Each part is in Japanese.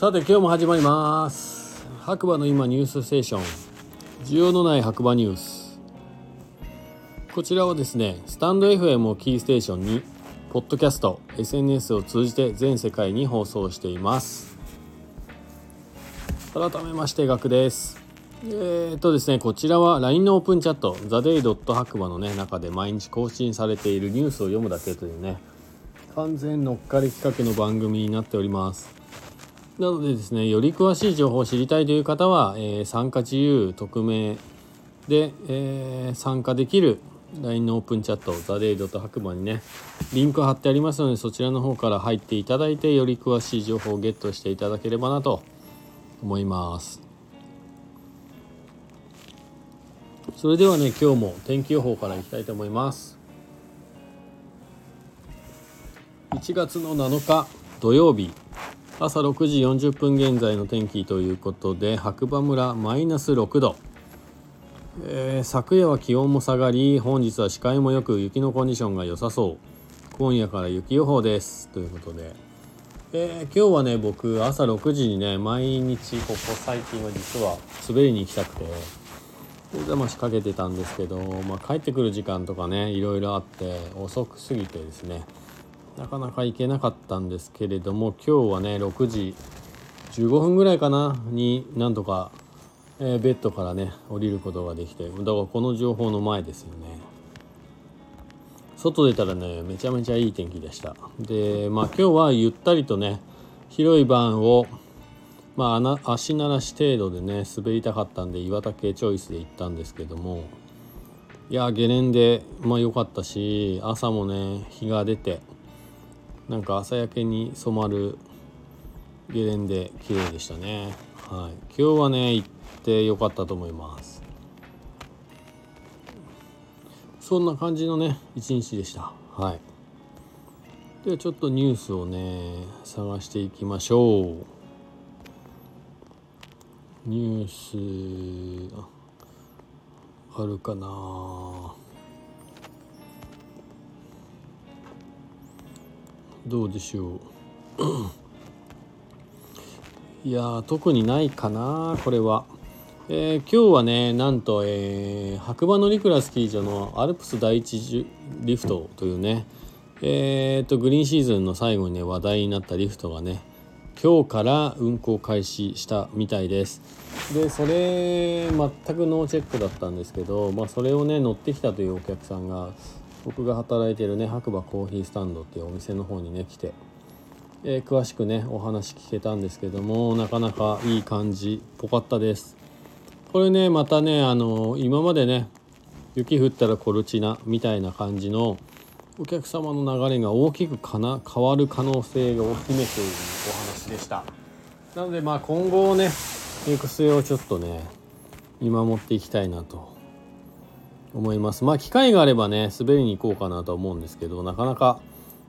さて今日も始まります。白馬の今ニュースステーション。需要のない白馬ニュース。こちらはですねスタンド FM をキーステーションにポッドキャスト SNS を通じて全世界に放送しています。改めましてガクです。えー、とですねこちらは LINE のオープンチャット TheDay. 白馬のね中で毎日更新されているニュースを読むだけというね完全乗っかり企画の番組になっております。なのでですねより詳しい情報を知りたいという方は、えー、参加自由匿名で、えー、参加できる LINE のオープンチャットザデイドと白馬にねリンク貼ってありますのでそちらの方から入っていただいてより詳しい情報をゲットしていただければなと思います。それではね今日も天気予報からいきたいと思います。1月の7日土曜日。朝6時40分現在の天気ということで白馬村マイナス6度、えー、昨夜は気温も下がり本日は視界もよく雪のコンディションが良さそう。今夜から雪予報です。ということで、えー、今日はね僕朝6時にね毎日ここ最近は実は滑りに行きたくて目覚ましかけてたんですけど、まあ、帰ってくる時間とかねいろいろあって遅くすぎてですねなかなか行けなかったんですけれども今日はね6時15分ぐらいかなになんとか、えー、ベッドからね降りることができてだからこの情報の前ですよね。外出たらねめちゃめちゃいい天気でした。でまあ今日はゆったりとね広いバンをまあ足慣らし程度でね滑りたかったんで岩竹チョイスで行ったんですけどもいやゲレンデま良かったし朝もね日が出てなんか朝焼けに染まるゲレンデ綺麗でしたね。はい。今日はね行ってよかったと思います。そんな感じのね一日でした。はい。ではちょっとニュースをね探していきましょう。ニュースあるかな。どうでしょう。いや特にないかなこれは、えー、今日はねなんと、えー、白馬乗鞍スキー場のアルプス第一リフトというねえー、とグリーンシーズンの最後にね話題になったリフトがね今日から運行開始したみたいです。でそれ全くノーチェックだったんですけど、まあ、それをね乗ってきたというお客さんが僕が働いてるね白馬コーヒースタンドっていうお店の方にね来て、えー、詳しくねお話聞けたんですけどもなかなかいい感じぽかったです。これねまたねあの今までね雪降ったらコルチナみたいな感じのお客様の流れが大きくかな変わる可能性が大きめというお話でした。なのでまあ今後ね行く末をちょっとね見守っていきたいなと。思います。まあ機会があればね滑りに行こうかなと思うんですけどなかなか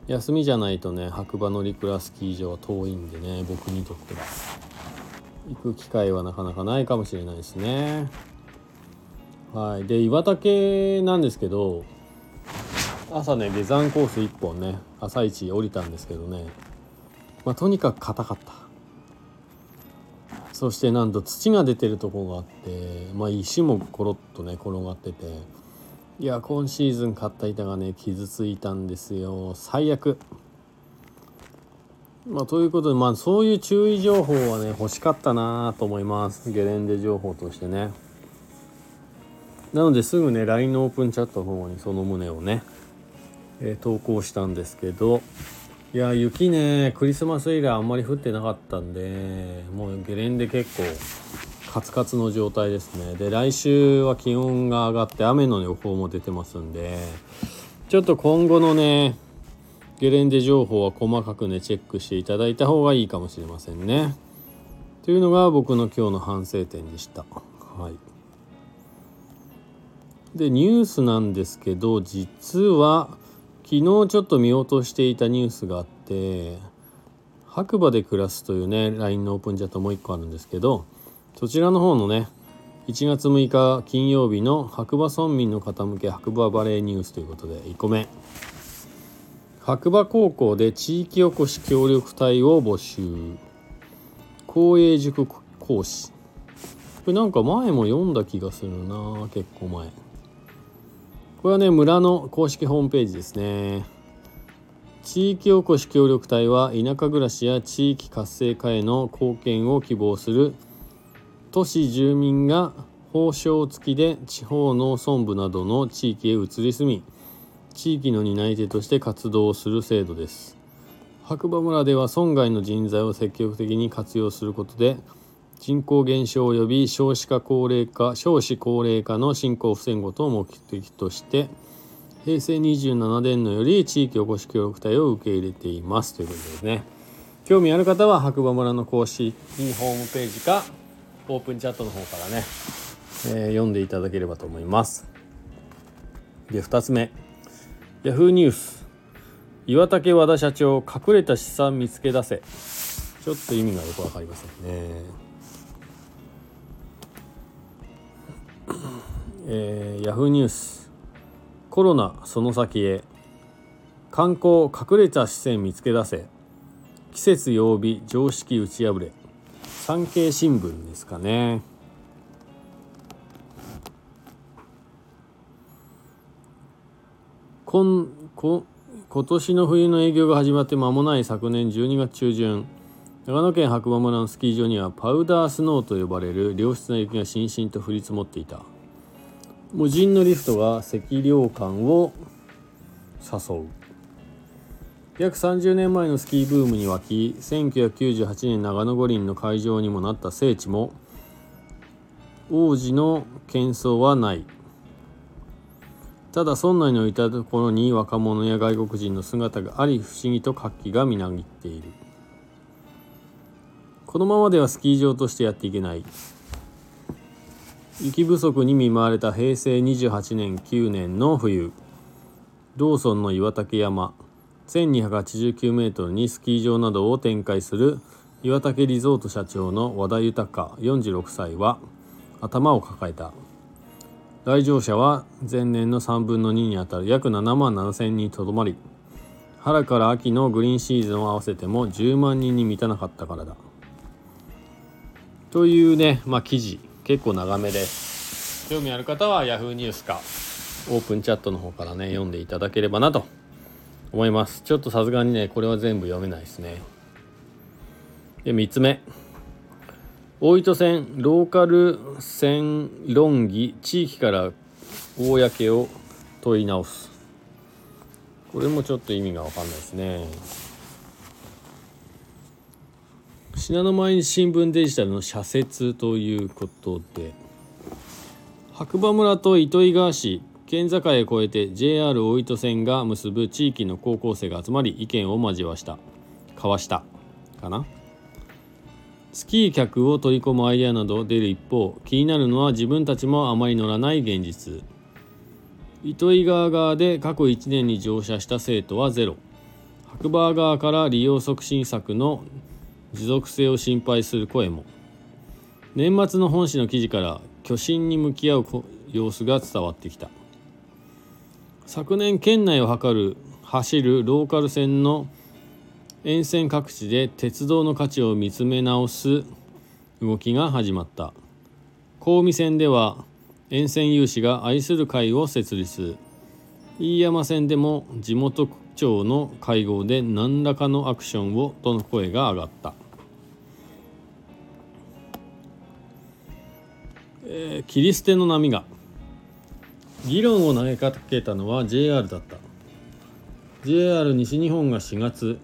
休みじゃないとね白馬乗鞍スキー場は遠いんでね僕にとっては。行く機会はなかなかないかもしれないですね。はい。で岩竹なんですけど朝ね下山コース1本ね朝一降りたんですけどね。まあとにかく硬かった。そしてなんと土が出てるとこがあって、まあ、石もコロッとね転がってていや今シーズン買った板がね傷ついたんですよ。最悪。まあ、ということで、まあ、そういう注意情報はね欲しかったなと思います。ゲレンデ情報としてね。なのですぐね LINE のオープンチャットの方にその旨をね、えー、投稿したんですけどいや雪ねクリスマス以来あんまり降ってなかったんでもうゲレンデ結構カツカツの状態ですね。で来週は気温が上がって雨の予報も出てますんでちょっと今後のねゲレンデ情報は細かくねチェックしていただいた方がいいかもしれませんね。というのが僕の今日の反省点でした。はい。でニュースなんですけど実は昨日ちょっと見落としていたニュースがあって白馬で暮らすというね LINE のオープンチャットもう一個あるんですけどそちらの方のね1月6日金曜日の白馬村民の方向け白馬バレーニュースということで1個目。白馬高校で地域おこし協力隊を募集。公営塾講師。これなんか前も読んだ気がするな結構前。これはね村の公式ホームページですね。地域おこし協力隊は田舎暮らしや地域活性化への貢献を希望する都市住民が報奨付きで地方農村部などの地域へ移り住み地域の担い手として活動する制度です。白馬村では村外の人材を積極的に活用することで人口減少及び少子化高齢化少子高齢化の進行を防ぐことを目的として平成27年のより地域おこし協力隊を受け入れています。ということですね。興味ある方は白馬村の公式ホームページかオープンチャットの方からね、えー、読んでいただければと思います。で2つ目。Yahoo ニュース岩竹和田社長隠れた資産見つけ出せ。ちょっと意味がよく分かりませんね。えー、ヤフーニュースコロナその先へ。観光隠れた視線見つけ出せ。季節曜日常識打ち破れ。産経新聞ですかね。今今今年の冬の営業が始まって間もない昨年12月中旬。長野県白馬村のスキー場にはパウダースノーと呼ばれる良質な雪がしんしんと降り積もっていた。無人のリフトが赤涼感を誘う。約30年前のスキーブームに沸き1998年長野五輪の会場にもなった聖地も王子の喧騒はない。ただ村内のいたところに若者や外国人の姿があり不思議と活気がみなぎっている。このままではスキー場としてやっていけない。雪不足に見舞われた平成28年9年の冬。ローソンの岩竹山。1289メートルにスキー場などを展開する岩竹リゾート社長の和田豊。46歳は頭を抱えた。来場者は前年の3分の2にあたる約7万7千人にとどまり春から秋のグリーンシーズンを合わせても10万人に満たなかったからだ。というね、まあ、記事。結構長めで。す興味ある方は Yahoo ニュースかオープンチャットの方からね読んでいただければなと思います。ちょっとさすがにねこれは全部読めないですね。で3つ目。大糸線ローカル線論議地域から公を問い直す。これもちょっと意味が分かんないですね。信濃毎日新聞デジタルの社説ということで白馬村と糸魚川市県境へ越えて JR 大糸線が結ぶ地域の高校生が集まり意見を交わした。交わした。かな？スキー客を取り込むアイデアなど出る一方気になるのは自分たちもあまり乗らない現実。糸魚川側で過去1年に乗車した生徒はゼロ。白馬側から利用促進策の持続性を心配する声も。年末の本誌の記事から巨神に向き合う様子が伝わってきた。昨年県内を測る走るローカル線の沿線各地で鉄道の価値を見つめ直す動きが始まった。神戸線では沿線有志が愛する会を設立。飯山線でも地元区長の会合で何らかのアクションをとの声が上がった。えー、切り捨ての波が。議論を投げかけたのは JR だった。JR 西日本が4月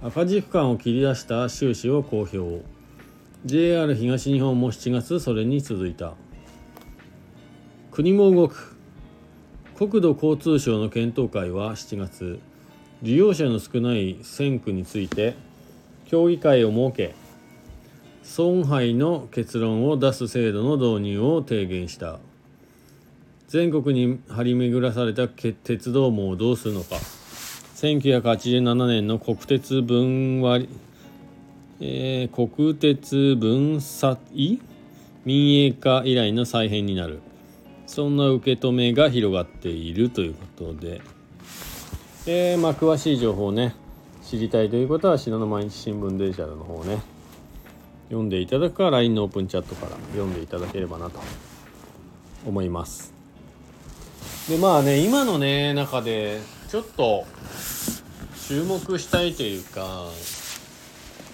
赤字区間を切り出した収支を公表。JR 東日本も7月それに続いた。国も動く。国土交通省の検討会は7月利用者の少ない線区について協議会を設け損害の結論を出す制度の導入を提言した。全国に張り巡らされた鉄道網をどうするのか。1987年の国鉄分割、えー、国鉄分割民営化以来の再編になる。そんな受け止めが広がっているということで、えー、まあ、詳しい情報をね知りたいということは信濃毎日新聞デジタルの方ね。読んでいただくか LINE のオープンチャットから読んでいただければなと思います。でまあね今のね中でちょっと注目したいというか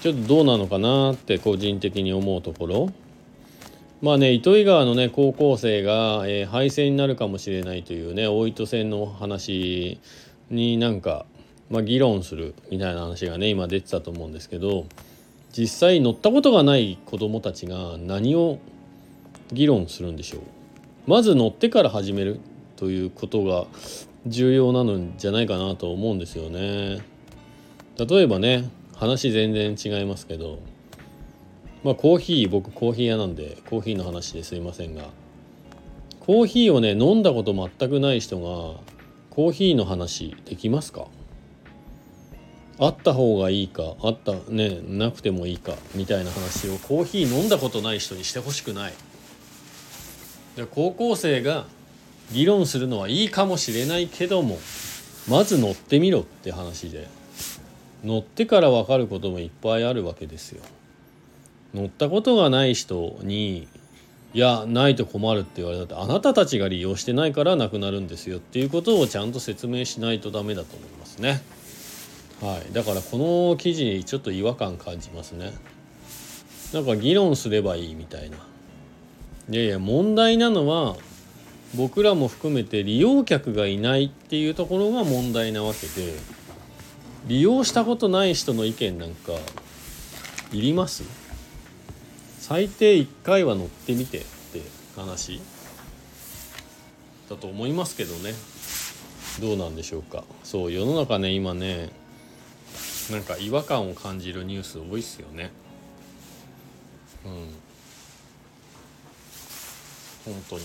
ちょっとどうなのかなって個人的に思うところ。まあね糸魚川のね高校生が、えー、敗戦になるかもしれないというね大糸線の話になんか、まあ、議論するみたいな話がね今出てたと思うんですけど実際乗ったことがない子どもたちが何を議論するんでしょうまず乗ってから始めるということが重要なのじゃないかなと思うんですよね。例えばね話全然違いますけどまあコーヒー僕コーヒー屋なんでコーヒーの話ですいませんがコーヒーをね飲んだこと全くない人がコーヒーの話できますか？あった方がいいかあったねなくてもいいかみたいな話をコーヒー飲んだことない人にしてほしくないで高校生が議論するのはいいかもしれないけどもまず乗ってみろって話で乗ってから分かることもいっぱいあるわけですよ乗ったことがない人にいやないと困るって言われたってあなたたちが利用してないからなくなるんですよっていうことをちゃんと説明しないとダメだと思いますね。はい、だからこの記事ちょっと違和感感じますね。なんか議論すればいいみたいな。いやいや問題なのは僕らも含めて利用客がいないっていうところが問題なわけで利用したことない人の意見なんかいります？最低1回は乗ってみてって話？だと思いますけどね。どうなんでしょうか。そう世の中ね今ねなんか違和感を感じるニュース多いっすよね。うん。本当に。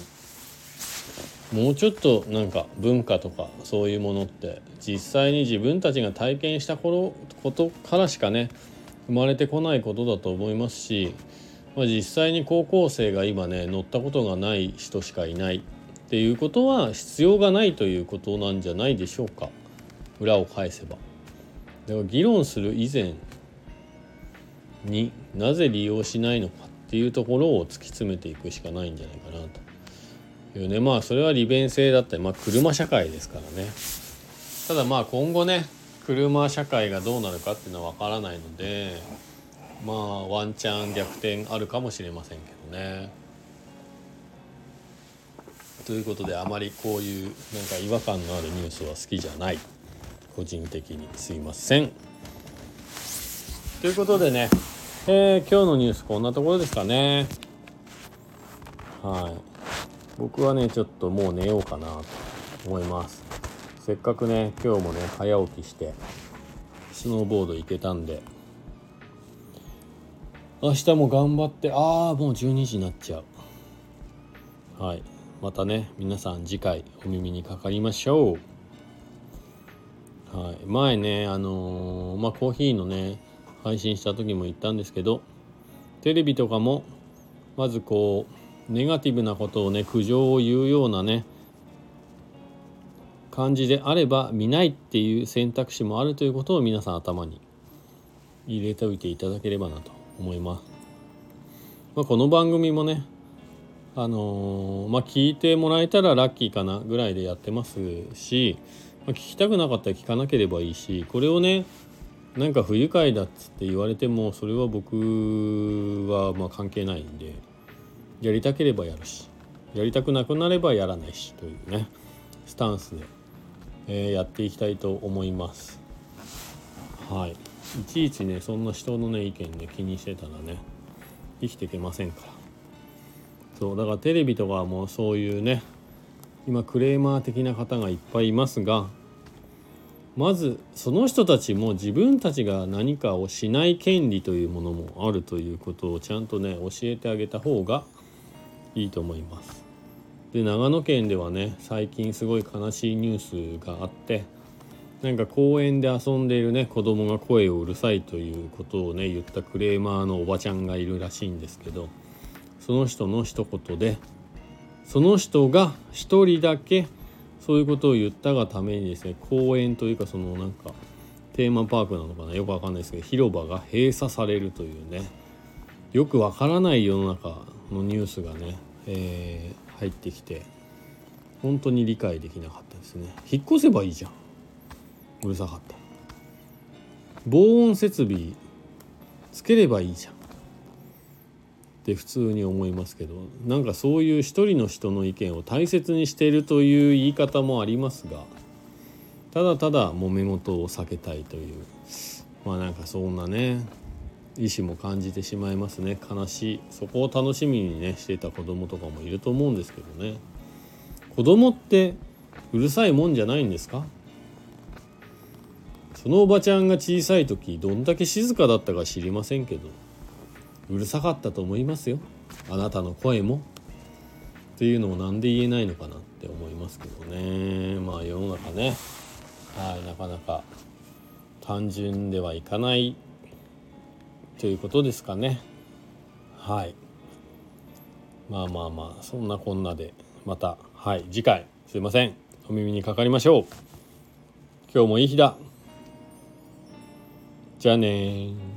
もうちょっとなんか文化とかそういうものって実際に自分たちが体験した頃ことからしかね生まれてこないことだと思いますし、まあ、実際に高校生が今ね乗ったことがない人しかいない。っていうことは必要がないということなんじゃないでしょうか。裏を返せば。だから議論する以前になぜ利用しないのかっていうところを突き詰めていくしかないんじゃないかなというね。まあそれは利便性だったりまあ車社会ですからね。ただまあ今後ね車社会がどうなるかっていうのは分からないのでまあワンチャン逆転あるかもしれませんけどね。ということであまりこういうなんか違和感のあるニュースは好きじゃない。個人的にすいません。ということでね、えー、今日のニュースこんなところですかね。はい。僕はね、ちょっともう寝ようかなと思います。せっかくね、今日もね、早起きして、スノーボード行けたんで、明日も頑張って、ああ、もう12時になっちゃう。はい。またね、皆さん次回お耳にかかりましょう。はい、前ねあのー、まあコーヒーのね配信した時も言ったんですけどテレビとかもまずこうネガティブなことをね苦情を言うようなね感じであれば見ないっていう選択肢もあるということを皆さん頭に入れておいていただければなと思います。まあ、この番組もねあのー、まあ、聞いてもらえたらラッキーかなぐらいでやってますしまあ、聞きたくなかったら聞かなければいいしこれをねなんか不愉快だっつって言われてもそれは僕はま関係ないんでやりたければやるしやりたくなくなればやらないしというねスタンスで、え、やっていきたいと思います。はい。いちいちねそんな人のね意見ね気にしてたらね生きていけませんから。そうだからテレビとかもそういうね今クレーマー的な方がいっぱいいますがまずその人たちも自分たちが何かをしない権利というものもあるということをちゃんとね教えてあげた方がいいと思います。で長野県ではね最近すごい悲しいニュースがあってなんか公園で遊んでいるね子供が声をうるさいということをね言ったクレーマーのおばちゃんがいるらしいんですけどその人の一言でその人が一人だけそういうことを言ったがためにですね公園というかそのなんかテーマパークなのかなよくわかんないですけど広場が閉鎖されるというね。よくわからない世の中のニュースがね、えー、入ってきて本当に理解できなかったですね。引っ越せばいいじゃん。うるさかった。防音設備つければいいじゃん。って普通に思いますけどなんかそういう一人の人の意見を大切にしているという言い方もありますがただただ揉め事を避けたいというまあなんかそんなね意思も感じてしまいますね。悲しい。そこを楽しみにねしていた子供とかもいると思うんですけどね。子供ってうるさいもんじゃないんですか？そのおばちゃんが小さい時どんだけ静かだったか知りませんけど。うるさかったと思いますよ。あなたの声も。っていうのを何で言えないのかなって思いますけどね。まあ世の中ね。はいなかなか。単純ではいかないということですかね。はい。まあまあまあそんなこんなで。またはい次回。すいません。お耳にかかりましょう。今日もいい日だ。じゃあね